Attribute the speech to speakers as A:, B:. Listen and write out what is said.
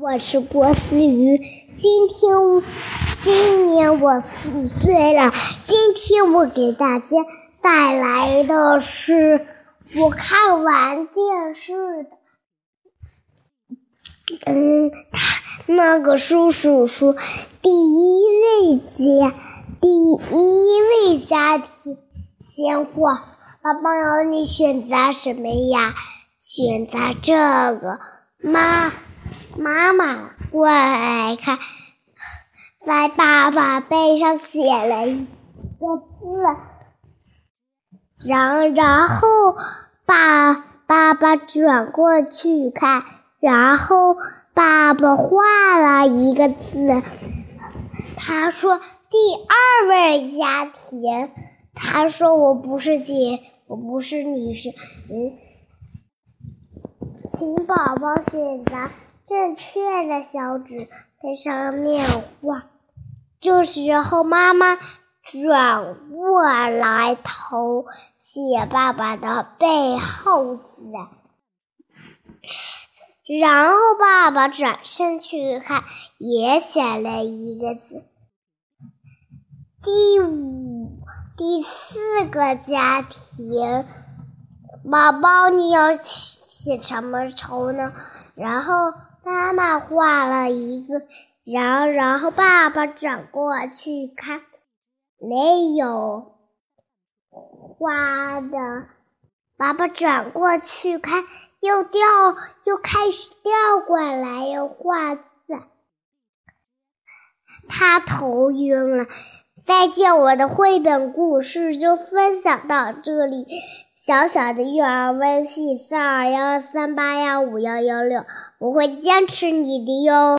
A: 我是波斯鱼，今天今年我四岁了。今天我给大家带来的是我看完电视的，嗯，他那个叔叔说，第一位家，第一位家庭鲜花。宝宝，你选择什么呀？选择这个妈。妈妈过来看，在爸爸背上写了一个字，然然后爸爸爸转过去看，然后爸爸画了一个字。他说：“第二位家庭。”他说：“我不是姐，我不是女士。”嗯，请宝宝选择。正确的小指在上面画，这时候妈妈转过来头写爸爸的背后字，然后爸爸转身去看，也写了一个字。第五、第四个家庭，宝宝你要写什么仇呢？然后。妈妈画了一个，然后然后爸爸转过去看，没有画的。爸爸转过去看，又掉，又开始调过来又画字，他头晕了。再见，我的绘本故事就分享到这里。小小的育儿微信：四二幺三八幺五幺幺六，我会坚持你的哟。